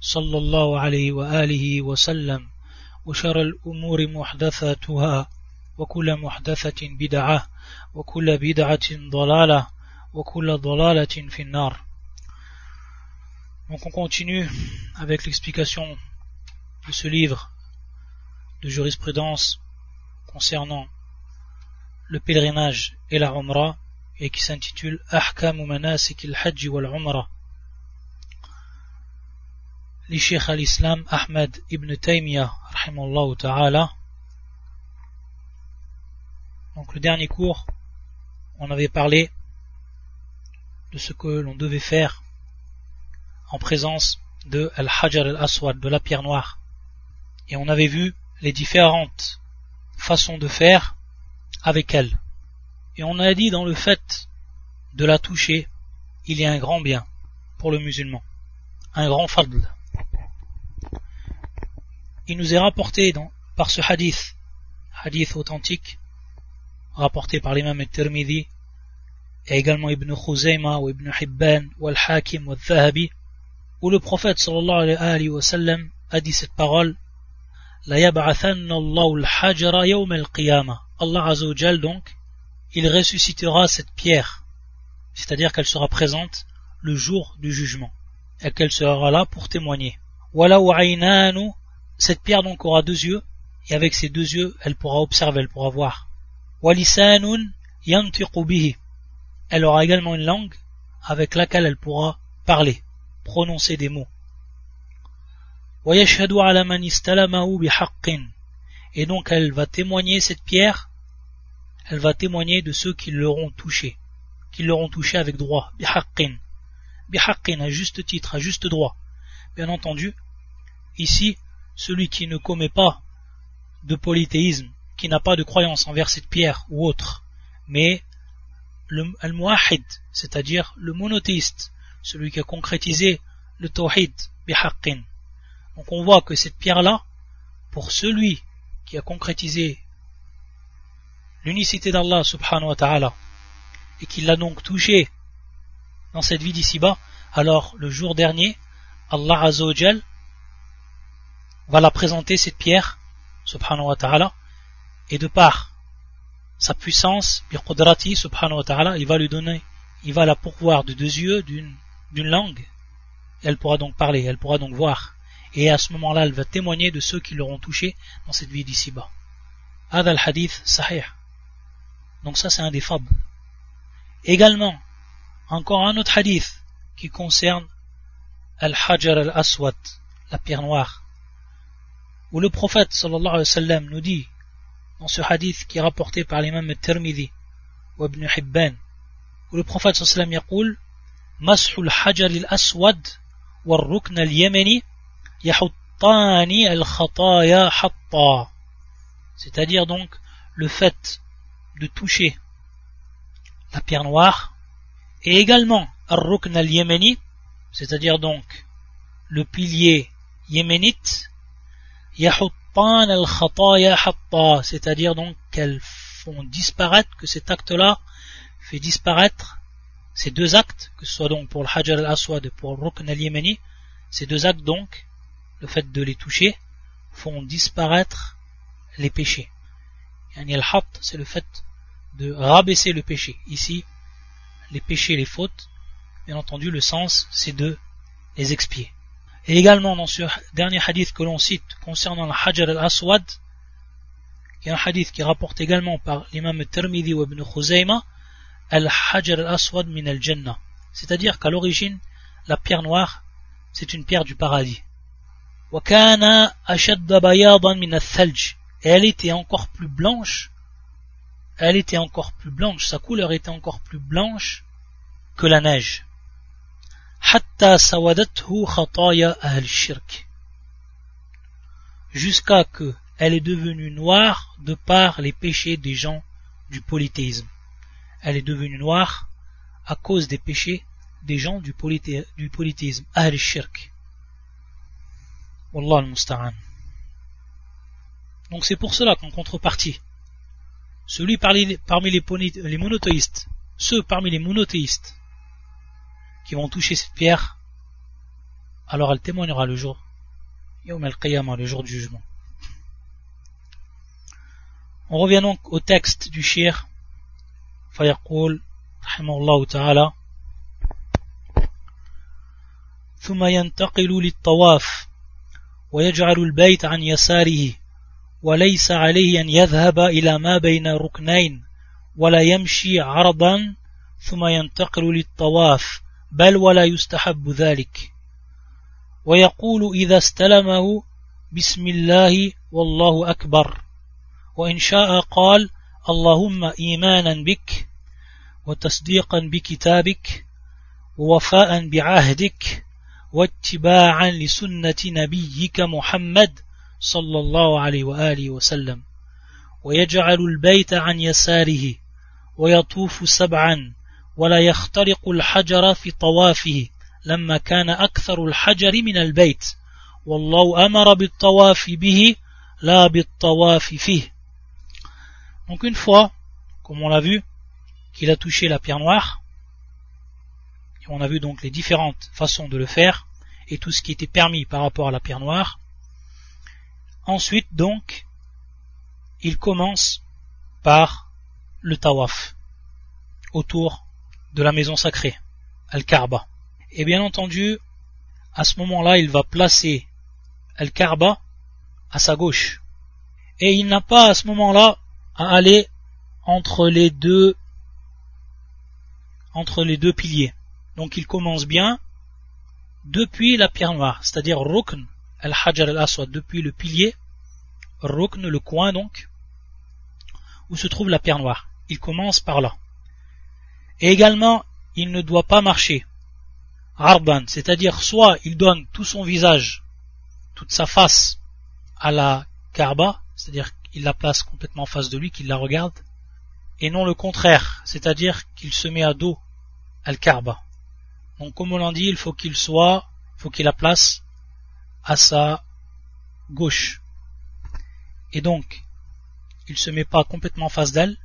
صلى الله عليه وآله وسلم وشر الأمور محدثاتها وكل محدثة بدعة وكل بدعة ضلالة وكل ضلالة في النار Donc on continue avec l'explication de ce livre de jurisprudence concernant le pèlerinage et la Umrah et qui s'intitule Ahkam Manasik al-Hajj wal-Umrah al-Islam Ahmed ibn Taymiyyah ta'ala donc le dernier cours on avait parlé de ce que l'on devait faire en présence de Al-Hajar al-Aswad, de la pierre noire. Et on avait vu les différentes façons de faire avec elle. Et on a dit dans le fait de la toucher, il y a un grand bien pour le musulman, un grand fadl. Il nous est rapporté par ce hadith, hadith authentique, rapporté par l'imam al-Tirmidhi, et également Ibn Khuzayma ou Ibn Hibban ou Al-Hakim ou Al-Zahabi, où le prophète sallallahu alayhi wa sallam a dit cette parole La al-hajara yawm al-qiyamah. Allah azza donc, il ressuscitera cette pierre, c'est-à-dire qu'elle sera présente le jour du jugement, et qu'elle sera là pour témoigner. Cette pierre donc aura deux yeux, et avec ces deux yeux, elle pourra observer, elle pourra voir. Elle aura également une langue avec laquelle elle pourra parler prononcer des mots. Et donc elle va témoigner cette pierre, elle va témoigner de ceux qui l'auront touché, qui l'auront touché avec droit, bihaqqin à juste titre, à juste droit. Bien entendu, ici, celui qui ne commet pas de polythéisme, qui n'a pas de croyance envers cette pierre ou autre, mais le al-muahid, c'est-à-dire le monothéiste, celui qui a concrétisé le tawhid bihaqqin. Donc on voit que cette pierre-là, pour celui qui a concrétisé l'unicité d'Allah subhanahu wa ta'ala, et qui l'a donc touché dans cette vie d'ici-bas, alors le jour dernier, Allah azawajal va la présenter cette pierre, subhanahu wa ta'ala, et de par sa puissance, subhanahu wa ta'ala, il va lui donner, il va la pourvoir de deux yeux, d'une langue, elle pourra donc parler, elle pourra donc voir. Et à ce moment-là, elle va témoigner de ceux qui l'auront touché dans cette vie d'ici-bas. Ad al-hadith sahih. Donc ça, c'est un des fables. Également, encore un autre hadith qui concerne al-hajar al-aswad, la pierre noire, où le prophète sallallahu alayhi wa sallam nous dit, dans ce hadith qui est rapporté par l'imam al-Tirmidhi ou Ibn Hibban, où le prophète sallallahu alayhi wa sallam مسح الحجر الأسود والركن اليمني يحطان الخطايا حطا c'est-à-dire donc le fait de toucher la pierre noire et également al-rukn al-yemeni c'est-à-dire donc le pilier yéménite al-khataya c'est-à-dire donc qu'elles font disparaître que cet acte-là fait disparaître ces deux actes, que ce soit donc pour le Hajar al-Aswad et pour le Rukn al-Yemeni, ces deux actes donc, le fait de les toucher, font disparaître les péchés. Yani al-Hat, c'est le fait de rabaisser le péché. Ici, les péchés, les fautes, bien entendu, le sens, c'est de les expier. Et également dans ce dernier hadith que l'on cite concernant le Hajar al-Aswad, qui est un hadith qui rapporte également par l'imam Tirmidhi ou Ibn Khuzayma, al-hajar al-aswad min al-jannah. C'est-à-dire qu'à l'origine, la pierre noire, c'est une pierre du paradis. Et elle était encore plus blanche, elle était encore plus blanche, sa couleur était encore plus blanche que la neige. Jusqu'à que elle est devenue noire de par les péchés des gens du polythéisme. Elle est devenue noire à cause des péchés des gens du, polythéisme, al-shirk. Wallah al-musta'an. Donc c'est pour cela qu'en contrepartie, celui parmi les, monothéistes, ceux parmi les monothéistes qui vont toucher cette pierre, alors elle témoignera le jour, le jour du jugement. On revient donc au texte du shir, فيقول رحمه الله تعالى ثم ينتقل للطواف ويجعل البيت عن يساره وليس عليه أن يذهب إلى ما بين ركنين ولا يمشي عرضا ثم ينتقل للطواف بل ولا يستحب ذلك. ويقول إذا استلمه بسم الله والله أكبر. وإن شاء قال اللهم إيمانا بك وتصديقا بكتابك ووفاء بعهدك واتباعا لسنة نبيك محمد صلى الله عليه وآله وسلم. ويجعل البيت عن يساره ويطوف سبعا ولا يخترق الحجر في طوافه لما كان أكثر الحجر من البيت والله أمر بالطواف به لا بالطواف فيه Donc une fois, comme on l'a vu, qu'il a touché la pierre noire, et on a vu donc les différentes façons de le faire, et tout ce qui était permis par rapport à la pierre noire, ensuite donc, il commence par le tawaf, autour de la maison sacrée, Al-Karba. Et bien entendu, à ce moment-là, il va placer Al-Karba à sa gauche. Et il n'a pas à ce moment-là à aller entre les deux entre les deux piliers. Donc il commence bien depuis la pierre noire, c'est-à-dire Rukn al-Hajar al-Aswad, depuis le pilier, Rukn, le coin donc, où se trouve la pierre noire. Il commence par là. Et également, il ne doit pas marcher. Arban, c'est-à-dire soit il donne tout son visage, toute sa face à la Karba, c'est-à-dire il la place complètement en face de lui, qu'il la regarde, et non le contraire, c'est-à-dire qu'il se met à dos al-Karba. Donc comme on l'a dit, il faut qu'il soit, faut qu'il la place à sa gauche. Et donc, il se met pas complètement en face d'elle,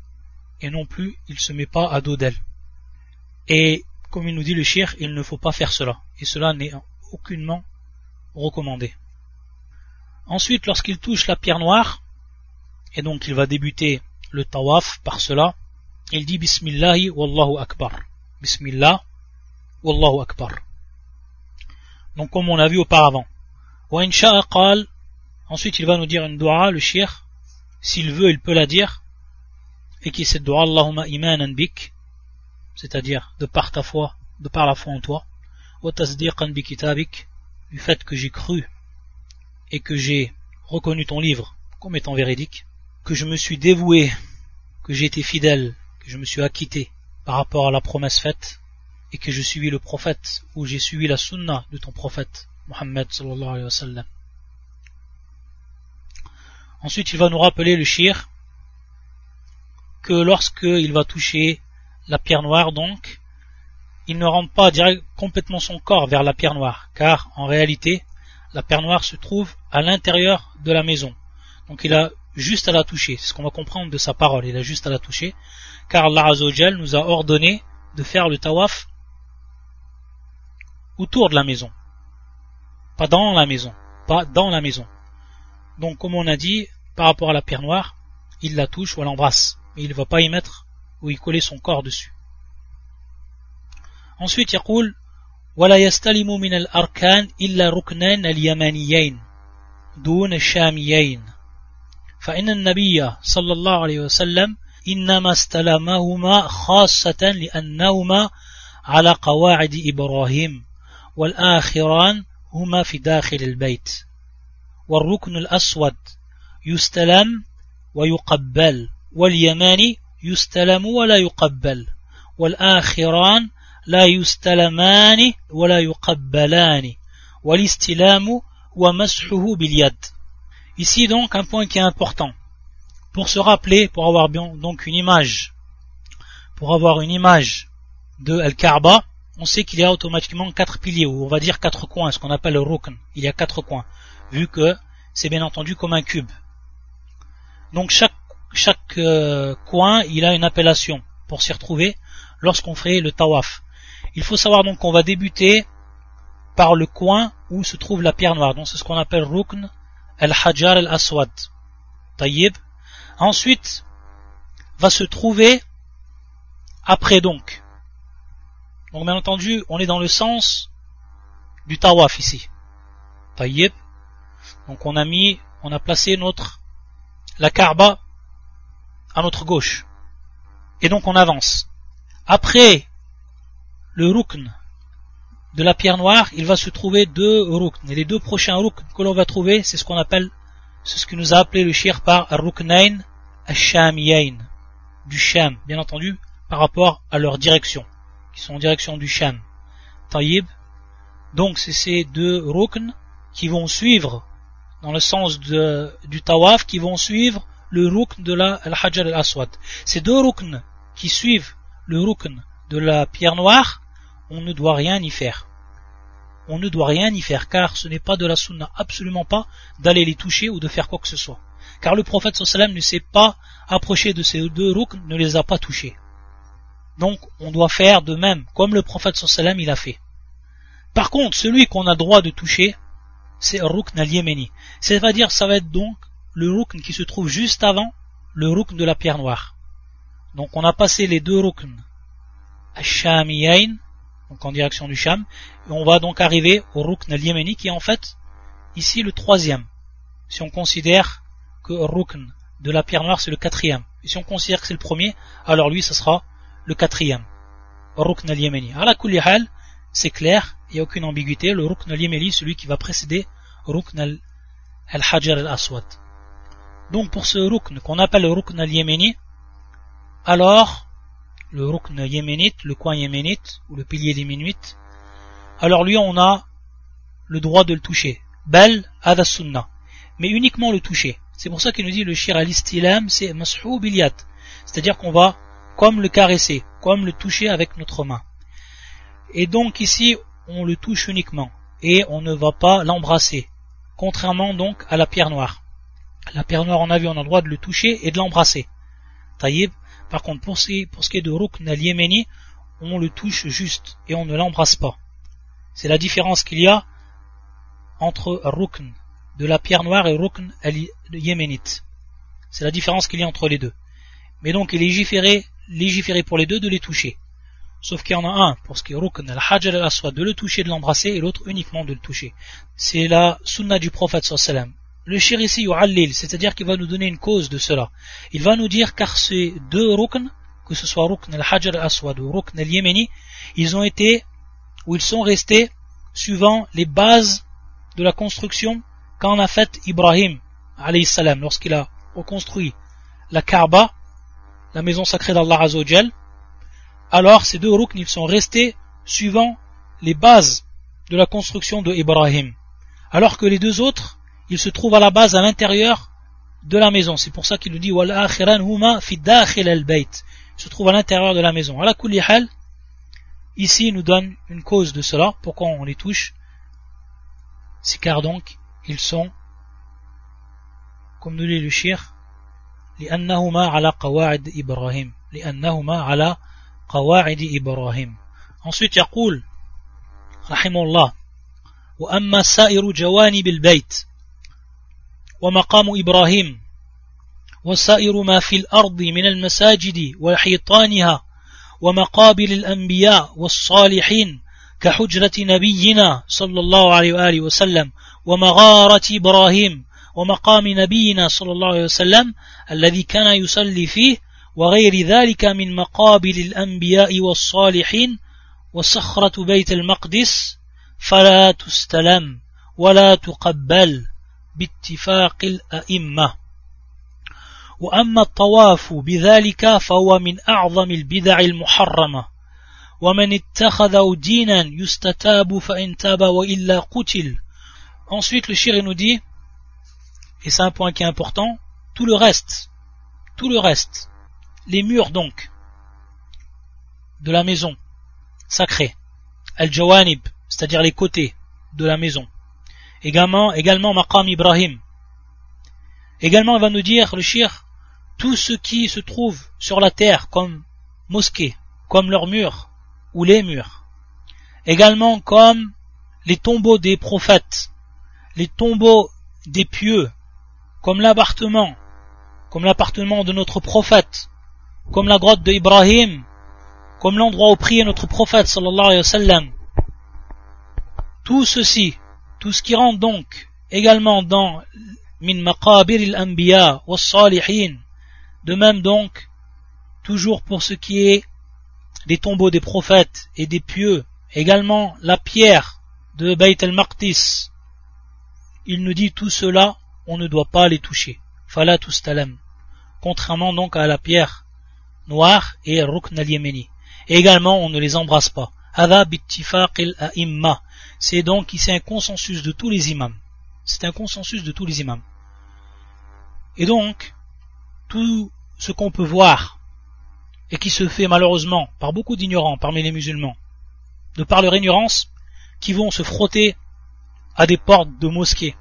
et non plus il se met pas à dos d'elle. Et comme il nous dit le shir, il ne faut pas faire cela. Et cela n'est aucunement recommandé. Ensuite, lorsqu'il touche la pierre noire, et donc il va débuter le tawaf par cela. Il dit Bismillahi Wallahu Akbar. Bismillah Wallahu Akbar. Donc comme on a vu auparavant. Wa. Ensuite il va nous dire une dua, le shir. S'il veut, il peut la dire. Et qui cette dua Allahumma imanan bik. C'est-à-dire de par ta foi, de par la foi en toi. Du fait que j'ai cru et que j'ai reconnu ton livre comme étant véridique que je me suis dévoué, que j'ai été fidèle, que je me suis acquitté par rapport à la promesse faite, et que je suivis le prophète, ou j'ai suivi la sunna de ton prophète, Muhammad sallallahu alayhi wa sallam. Ensuite, il va nous rappeler le shir, que lorsqu'il va toucher la pierre noire, donc, il ne rentre pas direct, complètement son corps vers la pierre noire, car en réalité, la pierre noire se trouve à l'intérieur de la maison. Donc il a juste à la toucher. C'est ce qu'on va comprendre de sa parole. Il a juste à la toucher. Car Allah nous a ordonné de faire le tawaf autour de la maison. Pas dans la maison. Pas dans la maison. Donc, comme on a dit, par rapport à la pierre noire, il la touche ou l'embrasse. Mais il ne va pas y mettre ou y coller son corps dessus. Ensuite, il ولا يستلم من الأركان إلا ركنان اليمانيين دون الشاميين فإن النبي صلى الله عليه وسلم إنما استلمهما خاصة لأنهما على قواعد إبراهيم والآخران هما في داخل البيت والركن الأسود يستلم ويقبل واليماني يستلم ولا يقبل والآخران لا يستلمان ولا يقبلان والاستلام ومسحه باليد Ici donc un point qui est important. Pour se rappeler, pour avoir bien, donc une image, pour avoir une image de Al-Kaaba, on sait qu'il y a automatiquement quatre piliers, ou on va dire quatre coins, ce qu'on appelle le rukn. Il y a quatre coins, vu que c'est bien entendu comme un cube. Donc chaque, chaque euh, coin, il a une appellation pour s'y retrouver lorsqu'on fait le tawaf. Il faut savoir donc qu'on va débuter par le coin où se trouve la pierre noire. Donc c'est ce qu'on appelle rukn al-hajar al-aswad. Tayyib. Ensuite, va se trouver après donc. Donc bien entendu, on est dans le sens du tawaf ici. Tayyib. Donc on a mis, on a placé notre, la karba à notre gauche. Et donc on avance. Après le rukn de la pierre noire, il va se trouver deux rukn. Et les deux prochains rukn que l'on va trouver, c'est ce qu'on appelle, c'est ce que nous a appelé le shir par ruknain al-shamiyain, du sham, bien entendu, par rapport à leur direction, qui sont en direction du sham. Taïb. Donc c'est ces deux rukn qui vont suivre, dans le sens du tawaf, qui vont suivre le rukn de la al-hajar al-aswad. Ces deux rukn qui suivent le rukn de la pierre noire, on ne doit rien y faire. On ne doit rien y faire, car ce n'est pas de la sunna, absolument pas, d'aller les toucher ou de faire quoi que ce soit. Car le prophète sallam ne s'est pas approché de ces deux rukn, ne les a pas touchés. Donc on doit faire de même, comme le prophète sallam il a fait. Par contre, celui qu'on a droit de toucher, c'est rukn al-yéméni. C'est-à-dire, ça va être donc le rukn qui se trouve juste avant le rukn de la pierre noire. Donc on a passé les deux rukn, al-shamiyain, donc en direction du Sham, et on va donc arriver au Rukn al-Yémeni qui est en fait ici le troisième. Si on considère que Rukn de la pierre noire c'est le quatrième, et si on considère que c'est le premier, alors lui ce sera le quatrième. Rukn al-Yémeni. La hal, c'est clair, il n'y a aucune ambiguïté, le Rukn al-Yémeni celui qui va précéder Rukn al-Hajar al-Aswad. Donc pour ce Rukn qu'on appelle le Rukn al-Yémeni, alors le rukn yéménite, le coin yéménite, ou le pilier yéménite, alors lui on a le droit de le toucher. Bel ada sunnah. Mais uniquement le toucher. C'est pour ça qu'il nous dit le shir al-istilam, c'est mas'hou biliyat. C'est-à-dire qu'on va comme le caresser, comme le toucher avec notre main. Et donc ici, on le touche uniquement. Et on ne va pas l'embrasser. Contrairement donc à la pierre noire. La pierre noire, on a vu, on a le droit de le toucher et de l'embrasser. Taïb, par contre, pour ce, qui est de Rukn al-Yémeni, on le touche juste et on ne l'embrasse pas. C'est la différence qu'il y a entre Rukn de la pierre noire et Rukn al-Yéménite. C'est la différence qu'il y a entre les deux. Mais donc il est légiféré, pour les deux de les toucher. Sauf qu'il y en a un pour ce qui est Rukn al-Hajar al-Aswad de le toucher, de l'embrasser, et l'autre uniquement de le toucher. C'est la sunna du prophète sallallahu le shir ici yu'allil, c'est-à-dire qu'il va nous donner une cause de cela. Il va nous dire car ces deux rukn, que ce soit rukn al-hajar al-aswad ou rukn al-yemeni, ils ont été, ou ils sont restés, suivant les bases de la construction qu'en a fait Ibrahim, alayhi salam, lorsqu'il a reconstruit la Kaaba, la maison sacrée d'Allah Azzawajal, alors ces deux rukn, ils sont restés suivant les bases de la construction de Ibrahim. Alors que les deux autres, il se trouve à la base à l'intérieur de la maison. C'est pour ça qu'il nous dit huma fi al-bayt. Il se trouve à l'intérieur de la maison. la hal, ici il nous donne une cause de cela, pourquoi on les touche. C'est car donc ils sont comme nous dit le shir لأنهما على قواعد إبراهيم لأنهما على قواعد إبراهيم ensuite يقول رحمه الله وأما سائر جوانب البيت ومقام إبراهيم. وسائر ما في الأرض من المساجد وحيطانها ومقابل الأنبياء والصالحين كحجرة نبينا صلى الله عليه وآله وسلم ومغارة إبراهيم ومقام نبينا صلى الله عليه وسلم الذي كان يصلي فيه وغير ذلك من مقابل الأنبياء والصالحين وصخرة بيت المقدس. فلا تستلم ولا تقبل. باتفاق الأئمة وأما الطواف بذلك فهو من أعظم البدع المحرمة Ensuite, le shir nous dit, et c'est un point qui est important, tout le reste, tout le reste, les murs donc, de la maison sacrée, al-jawanib, c'est-à-dire les côtés de la maison. Également, également maqam Ibrahim. Également, il va nous dire, le shir, tout ce qui se trouve sur la terre comme mosquée, comme leurs murs, ou les murs. Également comme les tombeaux des prophètes, les tombeaux des pieux, comme l'appartement, comme l'appartement de notre prophète, comme la grotte de Ibrahim, comme l'endroit où priait notre prophète. Tout ceci, tout ce qui rentre donc également dans min maqabir al-anbiya wa salihin, de même donc, toujours pour ce qui est des tombeaux des prophètes et des pieux, également la pierre de Beit el-Maqdis. Il nous dit tout cela, on ne doit pas les toucher. Fala talem. Contrairement donc à la pierre noire et Rukn al-Yemeni. Également, on ne les embrasse pas. C'est donc ici un consensus de tous les imams. C'est un consensus de tous les imams. Et donc, tout ce qu'on peut voir et qui se fait malheureusement par beaucoup d'ignorants parmi les musulmans, de par leur ignorance, qui vont se frotter à des portes de mosquées,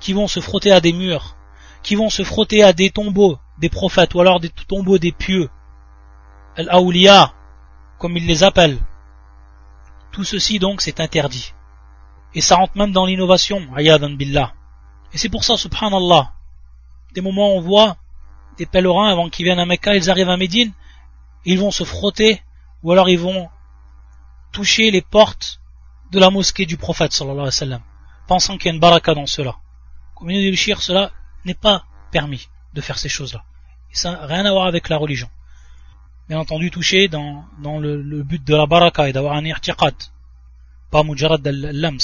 qui vont se frotter à des murs, qui vont se frotter à des tombeaux des prophètes ou alors des tombeaux des pieux, al-awliya, comme ils les appellent. Tout ceci donc c'est interdit. Et ça rentre même dans l'innovation, ayadan billah. Et c'est pour ça, subhanallah, des moments on voit des pèlerins avant qu'ils viennent à Mecca, ils arrivent à Médine, ils vont se frotter, ou alors ils vont toucher les portes de la mosquée du prophète sallallahu alayhi wa pensant qu'il y a une baraka dans cela. Comme il dit le cela n'est pas permis de faire ces choses-là. ça n'a rien à voir avec la religion. Bien entendu, toucher dans, dans le, but de la baraka et d'avoir un irtiqad. Pas mujarad al-lams.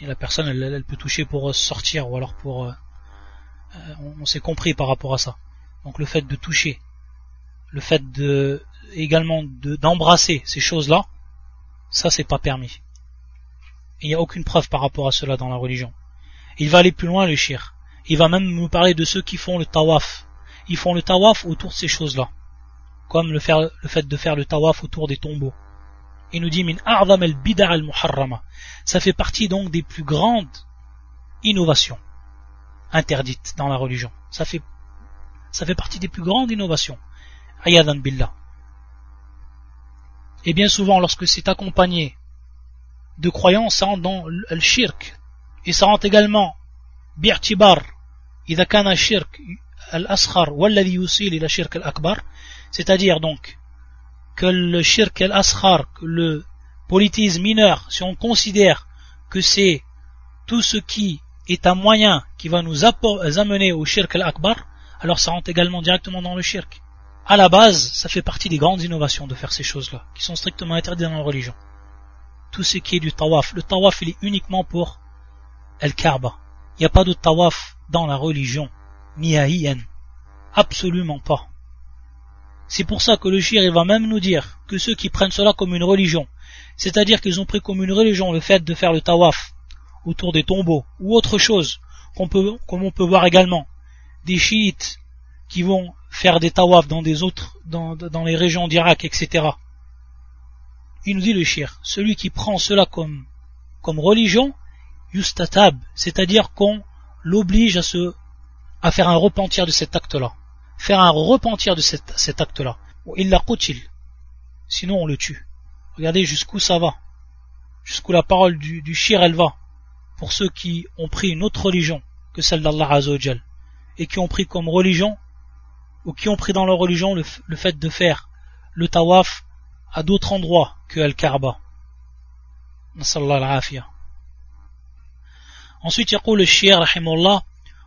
Et la personne, elle, peut toucher pour sortir ou alors pour... Euh, euh, on s'est compris par rapport à ça. Donc le fait de toucher le fait de également d'embrasser ces choses-là, ça c'est pas permis. Il n'y a aucune preuve par rapport à cela dans la religion. Il va aller plus loin le shir. Il va même nous parler de ceux qui font le tawaf. Ils font le tawaf autour de ces choses-là Comme le, fait de faire le tawaf autour des tombeaux. Il nous dit min a'zam al bid'a al muharrama. Ça fait partie donc des plus grandes innovations interdites dans la religion. Ça fait ça fait partie des plus grandes innovations. Ayadan billah. Et bien souvent, lorsque c'est accompagné de croyances, ça rentre dans le shirk. Et ça rentre également, bi'tibar, إذا كان الشرك الأصغر والذي يوصل إلى الشرك الأكبر c'est-à-dire donc que le shirk al-asghar, le politisme mineur, si on considère que c'est tout ce qui est un moyen qui va nous amener au shirk al-akbar, alors ça rentre également directement dans le shirk à la base, ça fait partie des grandes innovations de faire ces choses-là, qui sont strictement interdites dans la religion. Tout ce qui est du tawaf. Le tawaf, il est uniquement pour El-Kaaba. Il n'y a pas de tawaf dans la religion, à Absolument pas. C'est pour ça que le shir, va même nous dire que ceux qui prennent cela comme une religion, c'est-à-dire qu'ils ont pris comme une religion le fait de faire le tawaf autour des tombeaux, ou autre chose, comme on peut voir également, des chiites qui vont faire des tawaf dans des autres, dans, dans les régions d'Irak, etc. Il nous dit le shir, celui qui prend cela comme, comme religion, yustatab, c'est-à-dire qu'on l'oblige à se, à faire un repentir de cet acte-là. Faire un repentir de cet, acte-là. Il la Sinon, on le tue. Regardez jusqu'où ça va. Jusqu'où la parole du, du shir, elle va. Pour ceux qui ont pris une autre religion que celle d'Allah Azzawajal. Et qui ont pris comme religion, ou qui ont pris dans leur religion le, le fait de faire le tawaf à d'autres endroits que Al-Kaaba. Ensuite, il y a le shir, rahimullah,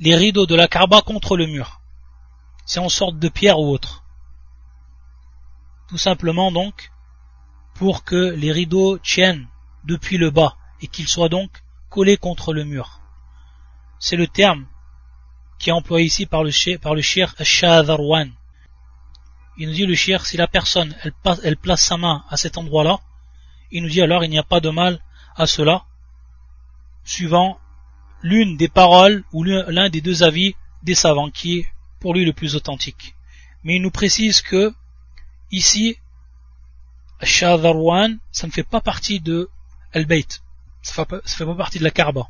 les rideaux de la Kaaba contre le mur. C'est en sorte de pierre ou autre. Tout simplement donc pour que les rideaux tiennent depuis le bas et qu'ils soient donc collés contre le mur. C'est le terme qui est employé ici par le, par le shir. Il nous dit le shir, si la personne elle, elle place sa main à cet endroit-là, il nous dit alors il n'y a pas de mal à cela, suivant l'une des paroles ou l'un des deux avis des savants qui est pour lui le plus authentique. Mais il nous précise que ici, Shadharwan, ça ne fait pas partie de Al-Bayt, ça ne fait pas partie de la Kaaba,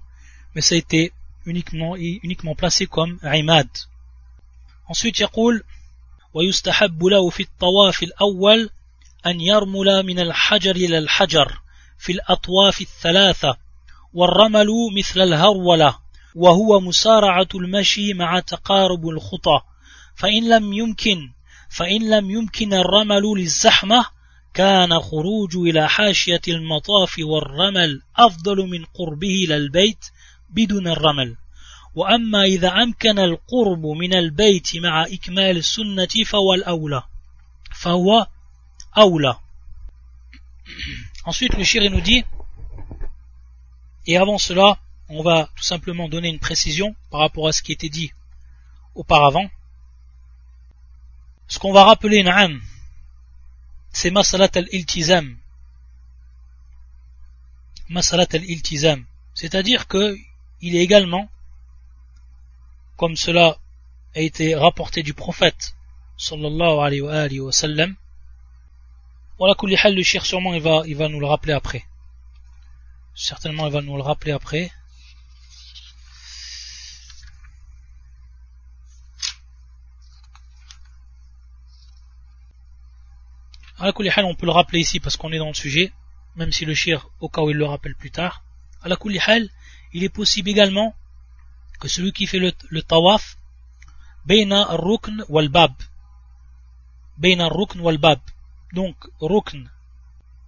mais ça a été uniquement, uniquement placé comme Imad. Ensuite, يقول ويستحب له في الطواف الأول أن يرمل من الحجر إلى الحجر في الأطواف الثلاثة والرمل مثل الهرولة وهو مسارعة المشي مع تقارب الخطى. فإن لم يمكن فإن لم يمكن الرمل للزحمة كان خروج إلى حاشية المطاف والرمل أفضل من قربه إلى البيت بدون الرمل. وأما إذا أمكن القرب من البيت مع إكمال السنة فهو الأولى. فهو أولى. Ensuite, le shir nous dit Et avant cela, on va tout simplement donner une précision par rapport à ce qui était dit auparavant. Ce qu'on va rappeler Na'am, c'est Masalat al-Iltizam. Masalat al-Iltizam. C'est-à-dire que il est également, comme cela a été rapporté du prophète, sallallahu alayhi wa, sallam, voilà, le shir sûrement il va, il va nous le rappeler après. Certainement, il va nous le rappeler après. À la on peut le rappeler ici parce qu'on est dans le sujet, même si le shir, au cas où il le rappelle plus tard. À la il est possible également que celui qui fait le, tawaf, Beina rukn wal bab. Beina rukn wal bab. Donc, rukn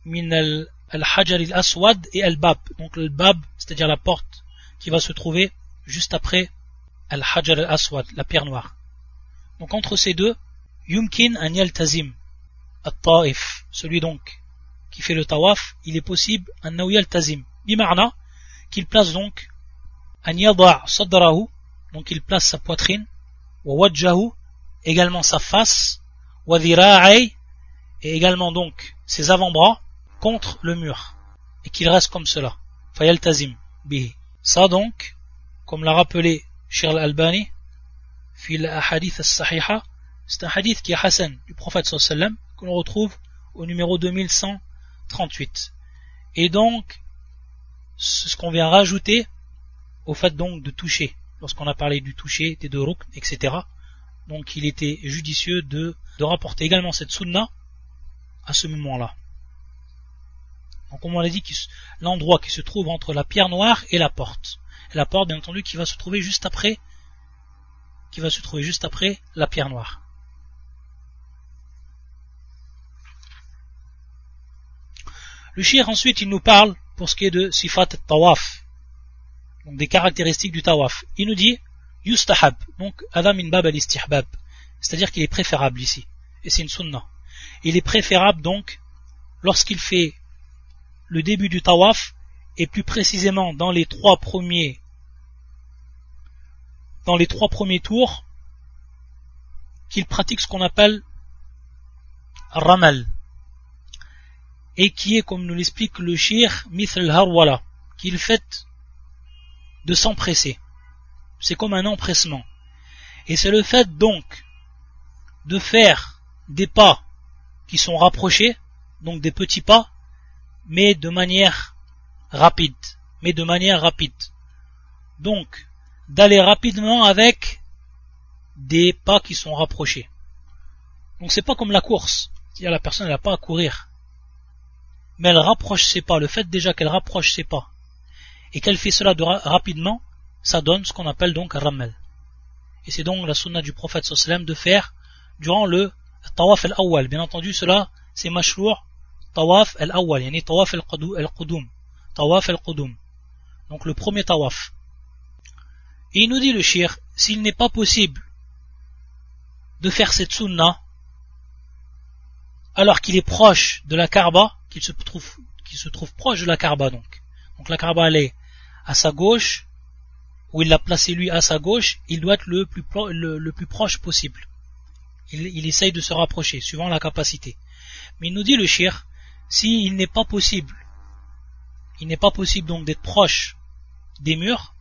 min al Al-Hajar al-Aswad et Al-Bab. Donc le Bab, c'est-à-dire la porte qui va se trouver juste après Al-Hajar al-Aswad, la pierre noire. Donc entre ces deux, Yumkin an yaltazim, at-Ta'if, celui donc qui fait le tawaf, il est possible an yaltazim, bimarna, qu'il place donc an yada' sadrahu, donc il place sa poitrine, wa wajjahu, également sa face, wa et également donc ses avant-bras, contre le mur et qu'il reste comme cela. Fayaltazim bihi. Ça donc, comme l'a rappelé Shir al-Albani, fil hadith al-sahiha, c'est un hadith qui est Hassan du prophète que l'on retrouve au numéro 2138. Et donc, ce qu'on vient rajouter au fait donc de toucher, lorsqu'on a parlé du toucher, des deux rukn, etc. Donc il était judicieux de, de rapporter également cette sunna à ce moment-là. Donc comme on l'a dit, l'endroit qui se trouve entre la pierre noire et la porte. Et la porte, bien entendu, qui va se trouver juste après, qui va se trouver juste après la pierre noire. Le shir ensuite il nous parle pour ce qui est de sifat tawaf, donc des caractéristiques du tawaf. Il nous dit yustahab, donc adam min bab al istihbab, c'est-à-dire qu'il est préférable ici, et c'est une sunna. Il est préférable donc lorsqu'il fait le début du tawaf et plus précisément dans les trois premiers dans les trois premiers tours qu'il pratique ce qu'on appelle ramal et qui est comme nous l'explique le shir mithl harwala qu'il fait de s'empresser. C'est comme un empressement. Et c'est le fait donc de faire des pas qui sont rapprochés donc des petits pas mais de manière rapide, mais de manière rapide. Donc, d'aller rapidement avec des pas qui sont rapprochés. Donc c'est pas comme la course, la personne n'a pas à courir, mais elle rapproche ses pas. Le fait déjà qu'elle rapproche ses pas et qu'elle fait cela rapidement, ça donne ce qu'on appelle donc ramel. Et c'est donc la sunna du prophète sallam de faire durant le tawaf al-awwal. Bien entendu, cela c'est mashrour tawaf al-awwal, yani tawaf al-qudum. Tawaf al-qudum. Donc le premier tawaf. Et il nous dit le shir, s'il n'est pas possible de faire cette sunna, alors qu'il est proche de la Kaaba, qu'il se trouve, qu'il se trouve proche de la Kaaba donc. Donc la Kaaba elle est à sa gauche, où il l'a placé lui à sa gauche, il doit être le plus, le, plus proche possible. Il, il, essaye de se rapprocher, suivant la capacité. Mais il nous dit le shir, s'il n'est pas possible, il n'est pas possible donc d'être proche des murs,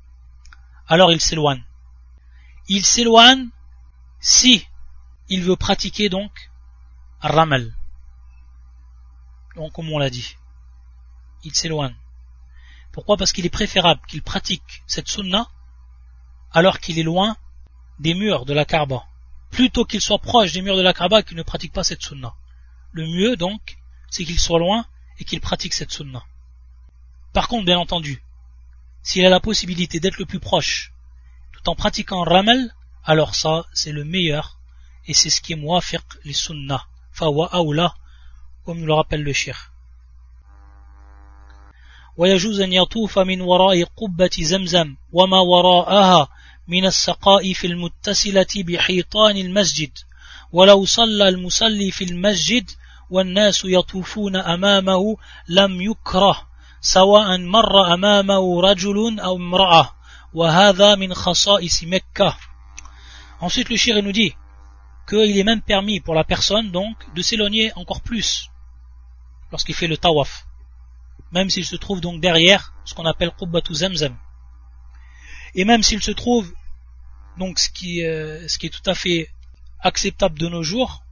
alors il s'éloigne. Il s'éloigne si il veut pratiquer donc Ramal. Donc comme on l'a dit, il s'éloigne. Pourquoi? Parce qu'il est préférable qu'il pratique cette sunna alors qu'il est loin des murs de la Kaaba. Plutôt qu'il soit proche des murs de la Kaaba qu'il ne pratique pas cette sunna. Le mieux donc, c'est qu'il soit loin et qu'il pratique cette sunna. Par contre, bien entendu, s'il a la possibilité d'être le plus proche, tout en pratiquant Ramal, alors ça, c'est le meilleur, et c'est ce qui est muafiq les sunnah. Fawa aoula, comme nous le rappelle le shir. ويجوز أن يطوف من وراء قبة زمزم وما وراءها من السقائف المتصلة بحيطان المسجد ولو صلى المصلي في المسجد والناس يطوفون أمامه لم يكره سواء مر أمامه رجل أو امرأة وهذا من خصائص مكة Ensuite le shir nous dit qu'il est même permis pour la personne donc de s'éloigner encore plus lorsqu'il fait le tawaf même s'il se trouve donc derrière ce qu'on appelle Qubbatu Zamzam et même s'il se trouve donc ce qui, euh, ce qui est tout à fait acceptable de nos jours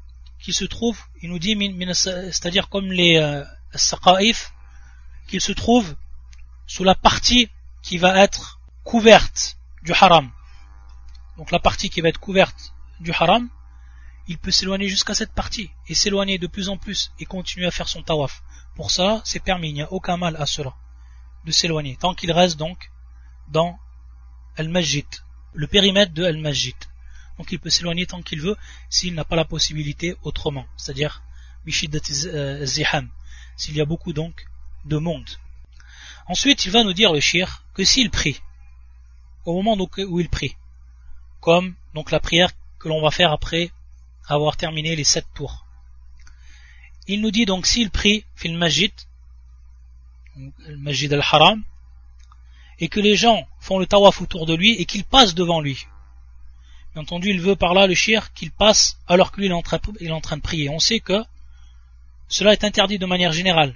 qu'il se trouve il nous dit c'est-à-dire comme les euh, qu'il se trouve sous la partie qui va être couverte du haram donc la partie qui va être couverte du haram il peut s'éloigner jusqu'à cette partie et s'éloigner de plus en plus et continuer à faire son tawaf. Pour ça, c'est permis, il n'y a aucun mal à cela de s'éloigner, tant qu'il reste donc dans Al-Majid, le périmètre de Al-Majid. Donc il peut s'éloigner tant qu'il veut s'il n'a pas la possibilité autrement, c'est-à-dire euh, Ziham, s'il y a beaucoup donc de monde. Ensuite, il va nous dire le shir que s'il prie, au moment où il prie, comme donc la prière que l'on va faire après avoir terminé les sept tours. Il nous dit donc s'il prie fil majid, majid al-haram, et que les gens font le tawaf autour de lui et qu'il passe devant lui. Bien entendu, il veut par là le shir qu'il passe alors que lui il est, en train, est de prier. On sait que cela est interdit de manière générale.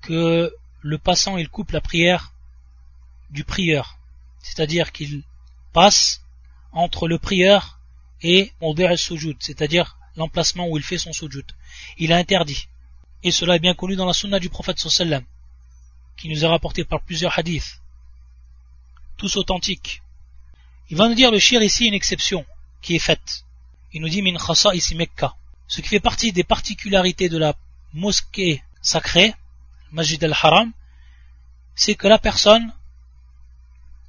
Que le passant il coupe la prière du prieur. C'est-à-dire qu'il passe entre le prieur et al sujud, c'est-à-dire l'emplacement où il fait son sujud. Il a interdit. Et cela est bien connu dans la sunna du prophète sallam, qui nous est rapporté par plusieurs hadiths, tous authentiques. Il va nous dire le shir ici une exception qui est faite. Il nous dit min khasa ici Mekka. Ce qui fait partie des particularités de la mosquée sacrée, Majid al-Haram, c'est que la personne,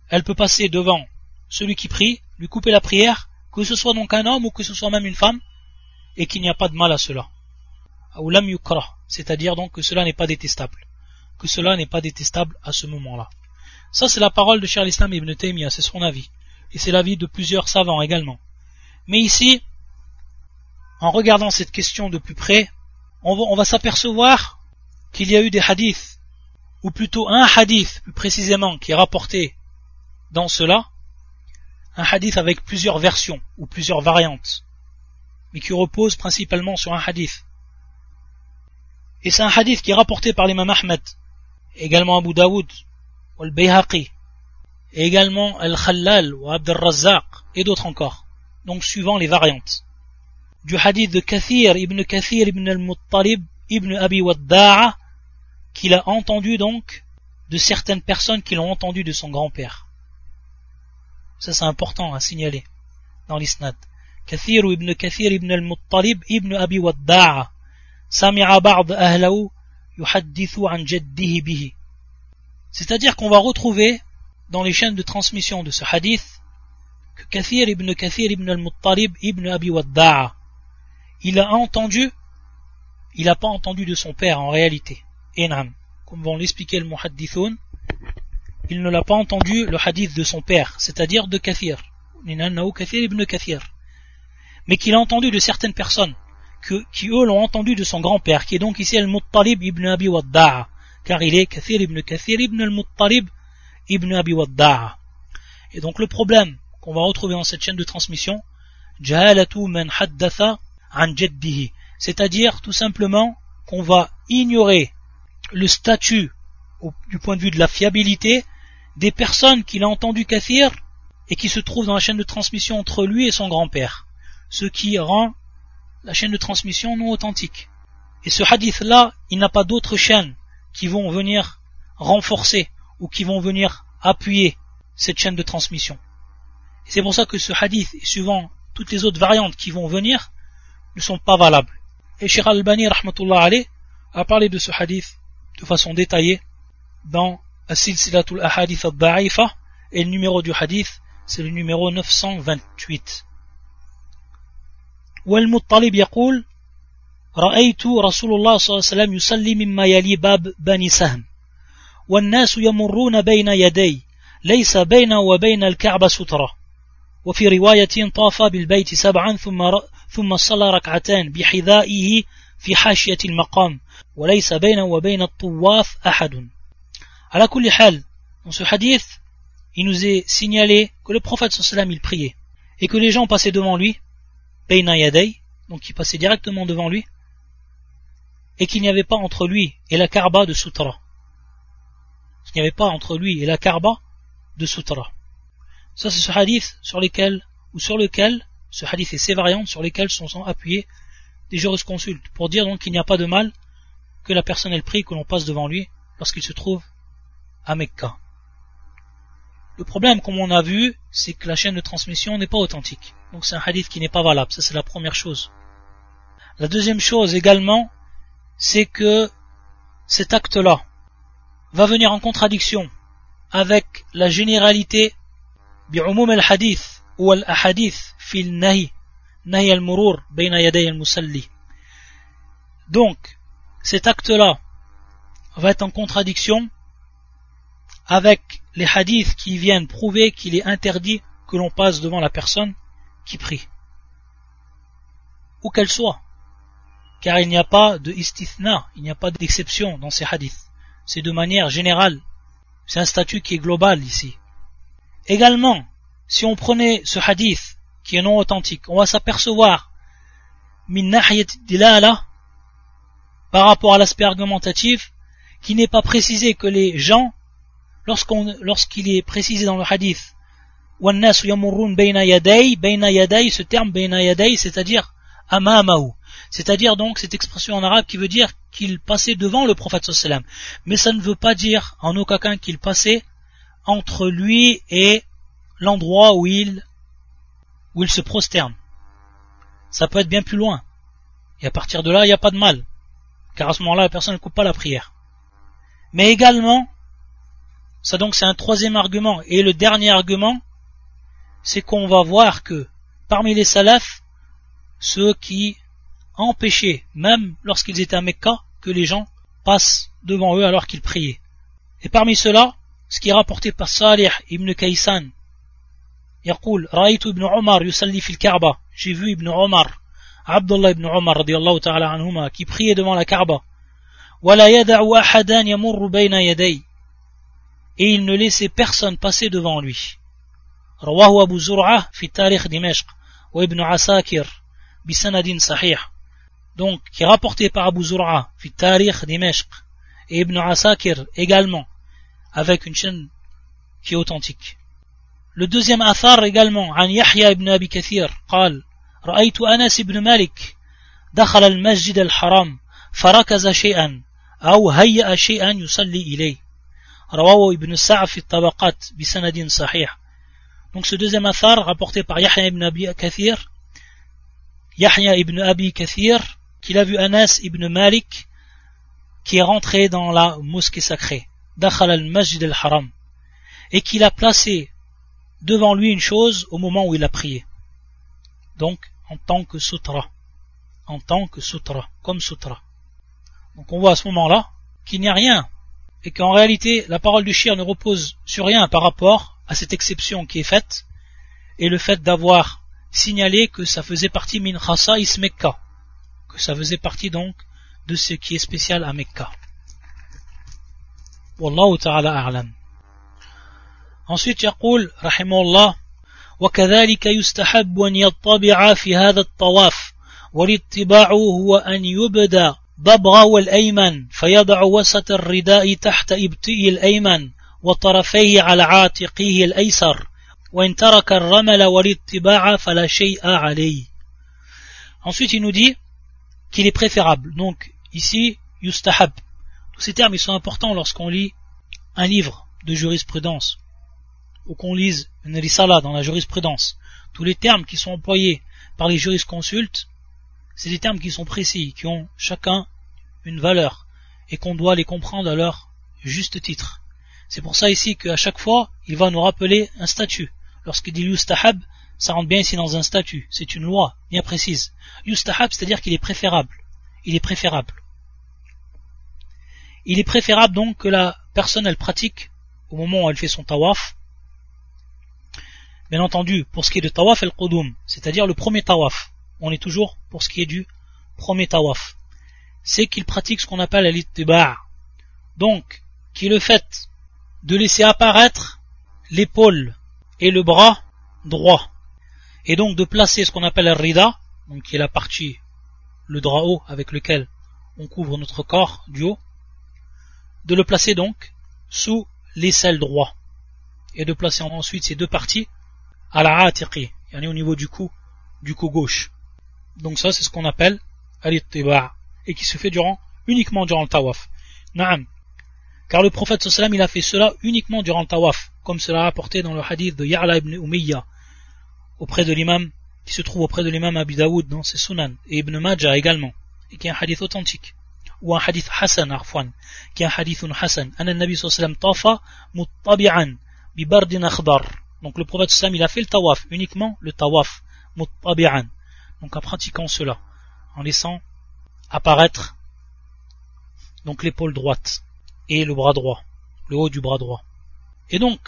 elle peut passer devant celui qui prie, lui couper la prière que ce soit donc un homme ou que ce soit même une femme, et qu'il n'y a pas de mal à cela. C'est-à-dire donc que cela n'est pas détestable. Que cela n'est pas détestable à ce moment-là. Ça, c'est la parole de Charles Islam ibn Taymiyyah, c'est son avis. Et c'est l'avis de plusieurs savants également. Mais ici, en regardant cette question de plus près, on va, s'apercevoir qu'il y a eu des hadiths, ou plutôt un hadith plus précisément qui est rapporté dans cela, un hadith avec plusieurs versions ou plusieurs variantes, mais qui repose principalement sur un hadith. Et c'est un hadith qui est rapporté par l'imam Ahmed, également Abu Daoud, ou al-Bayhaqi, et également Al-Khallal ou Abd al-Razzaq, et d'autres encore, donc suivant les variantes. Du hadith de Kathir ibn Kathir ibn al-Muttalib ibn Abi Wadda'a, qu'il a entendu donc de certaines personnes qui l'ont entendu de son grand-père. Ça c'est important à signaler dans l'isnad. Kathir ibn Kathir ibn al-Muttalib ibn Abi Wadda'a sami'a ba'd ahlahu yuhaddithu an jaddihi bihi. C'est-à-dire qu'on va retrouver dans les chaînes de transmission de ce hadith que Kathir ibn Kathir ibn al-Muttalib ibn Abi Wadda'a il a entendu il n'a pas entendu de son père en réalité. Enam. Comme vont l'expliquer le muhaddithun, il ne l'a pas entendu le hadith de son père, c'est-à-dire de Kathir. ibn Kathir. Mais qu'il a entendu de certaines personnes, qui eux l'ont entendu de son grand-père, qui est donc ici al-Muttalib ibn Abi Wadda'a, car il est Kathir ibn Kathir ibn al-Muttalib ibn Abi. Et donc le problème qu'on va retrouver dans cette chaîne de transmission, c'est-à-dire tout simplement qu'on va ignorer le statut du point de vue de la fiabilité des personnes qu'il a entendu kathir et qui se trouvent dans la chaîne de transmission entre lui et son grand-père, ce qui rend la chaîne de transmission non authentique. Et ce hadith-là, il n'a pas d'autres chaînes qui vont venir renforcer ou qui vont venir appuyer cette chaîne de transmission. Et c'est pour ça que ce hadith, et suivant toutes les autres variantes qui vont venir, ne sont pas valables. Et Sheikh Al-Bani, a parlé de ce hadith de façon détaillée dans As-Silsilatul Ahadith al-Da'ifa, et le numéro du hadith, c'est le numéro 928. والمطلب يقول رأيت رسول الله صلى الله عليه وسلم يصلي مما يلي باب بني سهم والناس يمرون بين يدي ليس بينه وبين الكعبة سترة وفي رواية طاف بالبيت سبعا ثم ثم صلى ركعتان بحذائه في حاشية المقام وليس بينه وبين الطواف أحد على كل حال dans ce hadith il nous est signalé que le prophète sallam il priait et que les gens passaient devant lui Beina Yadei donc ils passaient directement devant lui et qu'il n'y avait pas entre lui et la Karba de Sutra il n'y avait pas entre lui et la Karba de Sutra ça c'est ce hadith sur lequel ou sur lequel ce hadith et ses variantes sur lesquelles sont appuyés des jurisconsultes pour dire donc qu'il n'y a pas de mal que la personne elle prie que l'on passe devant lui lorsqu'il se trouve à Mecca. Le problème, comme on a vu, c'est que la chaîne de transmission n'est pas authentique. Donc c'est un hadith qui n'est pas valable. Ça c'est la première chose. La deuxième chose également, c'est que cet acte-là va venir en contradiction avec la généralité al-hadith ou al-ahadith fil nahi nahi al-murur bayna yaday al-musalli. Donc, cet acte-là va être en contradiction avec les hadiths qui viennent prouver qu'il est interdit que l'on passe devant la personne qui prie. Où qu'elle soit. Car il n'y a pas de istithna, il n'y a pas d'exception dans ces hadiths. C'est de manière générale. C'est un statut qui est global ici. Également, si on prenait ce hadith qui est non authentique, on va s'apercevoir par rapport à l'aspect argumentatif qui n'est pas précisé que les gens lorsqu'il est précisé dans le hadith ce terme c'est-à-dire amamahu c'est-à-dire donc cette expression en arabe qui veut dire qu'il passait devant le prophète sallam. Mais ça ne veut pas dire en aucun cas qu'il passait entre lui et l'endroit où il où il se prosterne. Ça peut être bien plus loin. Et à partir de là il n'y a pas de mal. Car à ce moment-là la personne ne coupe pas la prière. Mais également ça donc c'est un troisième argument. Et le dernier argument, c'est qu'on va voir que parmi les salafs, ceux qui empêchaient, même lorsqu'ils étaient à Mecca, que les gens passent devant eux alors qu'ils priaient. Et parmi ceux-là, ce qui est rapporté par Salih ibn Kaysan, يقول رأيت ابن عمر يصلي في الكعبة j'ai vu Ibn Omar Abdullah ibn Omar رضي الله تعالى عنهما qui priait devant la Kaaba ولا يدع أحدا يمر بين يدي et il ne laissait personne passer devant lui. رواه أبو زرعة في تاريخ دمشق وابن عساكر بسند صحيح donc qui est rapporté par Abu Zur'a في تاريخ دمشق et Ibn Asakir également avec une chaîne qui est authentique le deuxième athar également عن يحيى ابن أبي كثير قال رأيت أنس بن مالك دخل المسجد الحرام فركز شيئا أو هيأ شيئا يصلي إليه رواه ibn Sa'f fi tabaqat bisanadin sahih. Donc ce deuxième athar rapporté par Yahya ibn Abi Kathir, Yahya ibn Abi Kathir, qu'il a vu Anas ibn Malik qui est rentré dans la mosquée sacrée, Dakhal al-Masjid al-Haram, et qu'il a placé devant lui une chose au moment où il a prié. Donc, en tant que sutra. En tant que sutra, comme sutra. Donc on voit à ce moment-là qu'il n'y a rien et qu'en réalité la parole du shir ne repose sur rien par rapport à cette exception qui est faite et le fait d'avoir signalé que ça faisait partie min que ça faisait partie donc de ce qui est spécial à Mekka Wallahu ta'ala a'lam ensuite يقول رحمه الله وكذلك يستحب أن يطبع في هذا الطواف والاتباع هو أن يبدأ ضبغه الأيمن فيضع وسط الرداء تحت إبطئ الأيمن وطرفيه على عاتقه الأيسر وإن ترك الرمل والاتباع فلا شيء عليه Ensuite, il nous dit qu'il est préférable. Donc, ici, yustahab. Tous ces termes, sont importants lorsqu'on lit un livre de jurisprudence ou qu'on lise une risala dans la jurisprudence. Tous les termes qui sont employés par les jurisconsultes, c'est des termes qui sont précis, qui ont chacun une valeur, et qu'on doit les comprendre à leur juste titre. C'est pour ça ici qu'à chaque fois, il va nous rappeler un statut. Lorsqu'il dit yustahab, ça rentre bien ici dans un statut, c'est une loi bien précise. Yustahab, c'est-à-dire qu'il est préférable. Il est préférable. Il est préférable donc que la personne elle pratique au moment où elle fait son tawaf. Bien entendu, pour ce qui est de tawaf el qudum, c'est-à-dire le premier tawaf, on est toujours pour ce qui est du premier tawaf, c'est qu'il pratique ce qu'on appelle l'ittiba' donc qui est le fait de laisser apparaître l'épaule et le bras droit et donc de placer ce qu'on appelle le rida donc qui est la partie le drap haut avec lequel on couvre notre corps du haut de le placer donc sous l'aisselle droit et de placer ensuite ces deux parties à la atiqi, au niveau du cou, du cou gauche. Donc ça, c'est ce qu'on appelle al-ittiba' et qui se fait durant, uniquement durant le tawaf. Naam. Car le prophète sallam il a fait cela uniquement durant le tawaf, comme cela rapporté dans le hadith de Ya'la ibn Umayya, auprès de l'imam, qui se trouve auprès de l'imam Abi Daoud dans ses sunan, et Ibn Majah également, et qui est un hadith authentique, ou un hadith hasan arfwan, qui est un hadith hasan, an nabi sallam tafa muttabi'an bi bardin. Donc le prophète sallam il a fait le tawaf, uniquement le tawaf, muttabi'an donc en pratiquant cela, en laissant apparaître donc l'épaule droite et le bras droit, le haut du bras droit. Et donc,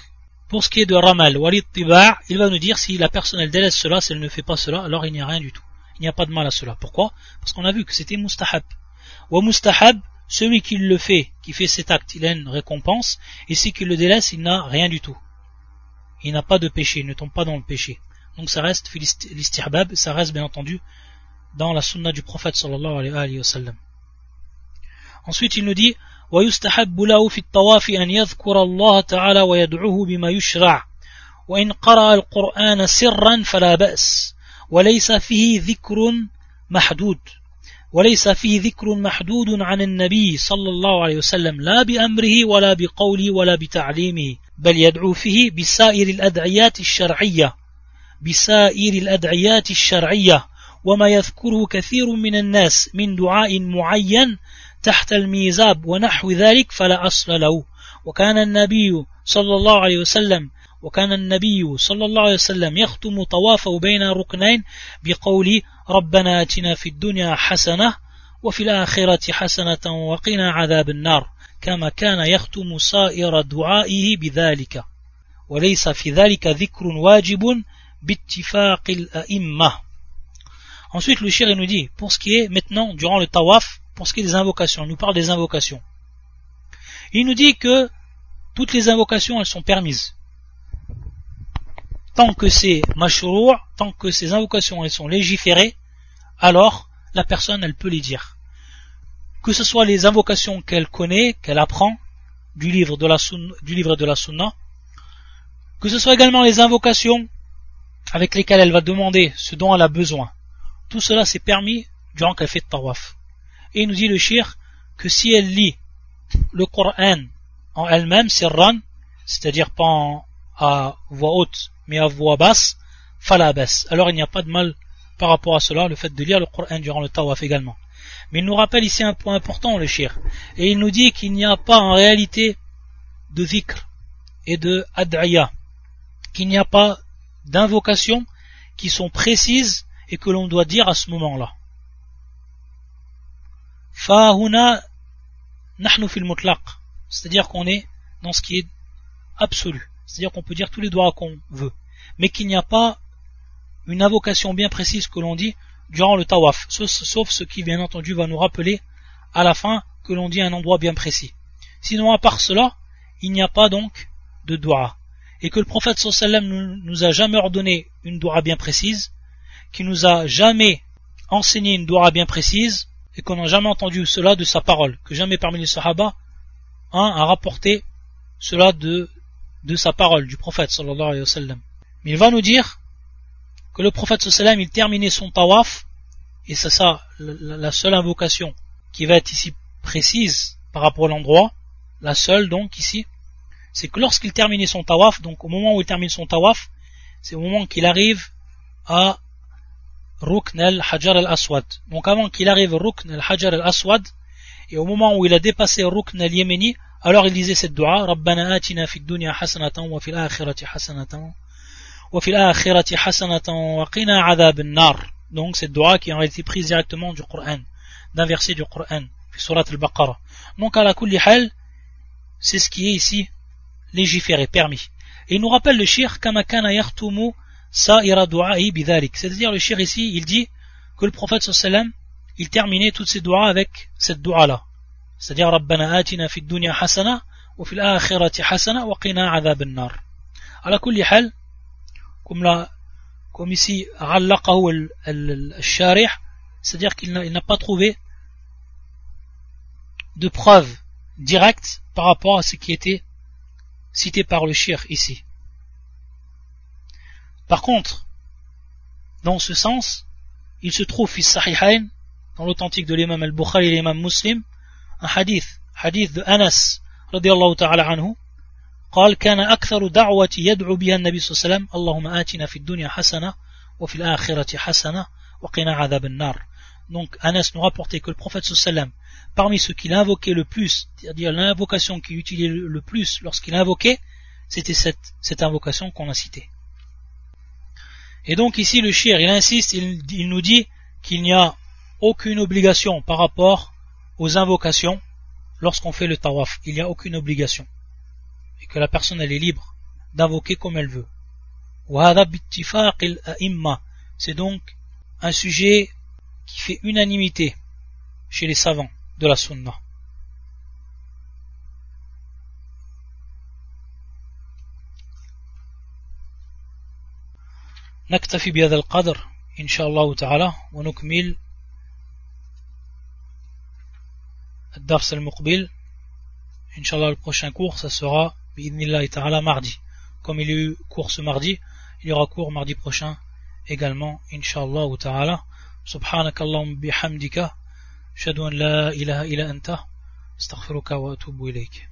pour ce qui est de Ramal, Walid Tiba, il va nous dire si la personne elle délaisse cela, si elle ne fait pas cela, alors il n'y a rien du tout. Il n'y a pas de mal à cela. Pourquoi? Parce qu'on a vu que c'était mustahab. Ou mustahab, celui qui le fait, qui fait cet acte, il a une récompense, et si qu'il le délaisse, il n'a rien du tout. Il n'a pas de péché, il ne tombe pas dans le péché. Donc ça reste l'istihbab, ça reste bien entendu dans la sunna du prophète sallallahu alayhi wa sallam. Ensuite il nous dit ويستحب له في الطواف أن يذكر الله تعالى ويدعوه بما يشرع. وإن قرأ القرآن سرا فلا بأس. وليس فيه ذكر محدود. وليس فيه ذكر محدود عن النبي صلى الله عليه وسلم. لا بأمره ولا بقوله ولا بتعليمه. بل يدعو فيه بسائر الأدعيات الشرعية. بسائر الأدعيات الشرعية. وما يذكره كثير من الناس من دعاء معين تحت الميزاب ونحو ذلك فلا أصل له. وكان النبي صلى الله عليه وسلم وكان النبي صلى الله عليه وسلم يختم طوافه بين ركنين بقول ربنا آتنا في الدنيا حسنة وفي الآخرة حسنة وقنا عذاب النار كما كان يختم سائر دعائه بذلك. وليس في ذلك ذكر واجب Ensuite, le shir nous dit, pour ce qui est maintenant, durant le tawaf, pour ce qui est des invocations, il nous parle des invocations. Il nous dit que toutes les invocations, elles sont permises. Tant que c'est tant que ces invocations, elles sont légiférées, alors la personne, elle peut les dire. Que ce soit les invocations qu'elle connaît, qu'elle apprend, du livre de la livre de la sunna, que ce soit également les invocations avec lesquelles elle va demander ce dont elle a besoin. Tout cela s'est permis durant qu'elle fait tawaf. Et il nous dit le shir que si elle lit le Coran en elle-même, sirran, c'est-à-dire pas à voix haute, mais à voix basse, falabès. Alors il n'y a pas de mal par rapport à cela, le fait de lire le Coran durant le tawaf également. Mais il nous rappelle ici un point important, le shir. Et il nous dit qu'il n'y a pas en réalité de dhikr et de ad'aya, qu'il n'y a pas d'invocations qui sont précises et que l'on doit dire à ce moment-là. Fahuna nahnu fil mutlaq, c'est-à-dire qu'on est dans ce qui est absolu, c'est-à-dire qu'on peut dire tous les doigts qu'on veut, mais qu'il n'y a pas une invocation bien précise que l'on dit durant le tawaf, sauf ce qui bien entendu va nous rappeler à la fin que l'on dit un endroit bien précis. Sinon, à part cela, il n'y a pas donc de doua. Et que le prophète sallam nous a jamais ordonné une doua bien précise, qui nous a jamais enseigné une doua bien précise, et qu'on n'a jamais entendu cela de sa parole, que jamais parmi les sahaba un a rapporté cela de, sa parole, du prophète sallallahu alayhi wa sallam. Mais il va nous dire que le prophète sallam il terminait son tawaf, et c'est ça la seule invocation qui va être ici précise par rapport à l'endroit, la seule donc ici, c'est que lorsqu'il terminait son tawaf, donc au moment où il termine son tawaf, c'est au moment qu'il arrive à Rukn al-Hajar al-Aswad. Donc avant qu'il arrive Rukn al-Hajar al-Aswad, et au moment où il a dépassé Rukn al-Yemeni, alors il disait cette dua, Rabbana atina dunya wa fil akhirati hasanatan wa wa qina adhab nar Donc cette dua qui a été prise directement du Coran, d'un verset du Coran, surat al-Baqarah. Donc à la kulli c'est ce qui est ici légiféré, permis. Et il nous rappelle le shir du'a'i bidhalik. C'est-à-dire le shir ici, il dit que le prophète sallam, il terminait toutes ses doigts avec cette doua là. C'est-à-dire Rabbana atina fi dunya hasana wa fil akhirati hasana wa qina adhab an-nar. À la kulli hal, comme la comme ici rallaqahu al-sharih, c'est-à-dire qu'il n'a pas trouvé de preuves directes par rapport à ce qui était cité par le shir ici. Par contre, dans ce sens, il se trouve fi sahihain, dans l'authentique de l'imam al-Bukhari et l'imam muslim, un hadith, hadith de Anas, radiallahu ta'ala anhu, قال كان أكثر دعوة يدعو بها النبي صلى الله عليه وسلم اللهم آتنا في الدنيا حسنة وفي الآخرة حسنة وقنا عذاب النار donc Anas nous rapportait que le prophète sallam parmi ceux qu'il invoquait le plus, c'est-à-dire l'invocation qu'il utilisait le plus lorsqu'il invoquait, c'était cette, cette invocation qu'on a citée. Et donc ici le shir, il insiste, il, nous dit qu'il n'y a aucune obligation par rapport aux invocations lorsqu'on fait le tawaf. Il n'y a aucune obligation. Et que la personne elle est libre d'invoquer comme elle veut. C'est donc un sujet qui fait unanimité chez les savants. de la sunna. نكتفي بهذا القدر إن شاء الله تعالى ونكمل الدرس المقبل. إن شاء الله le prochain cours ça sera بإذن الله تعالى mardi. Comme il y a eu cours ce mardi il y aura cours mardi prochain également إن شاء الله تعالى. سبحانك اللهم بحمدك. أشهد أن لا إله إلا أنت. أستغفرك وأتوب إليك.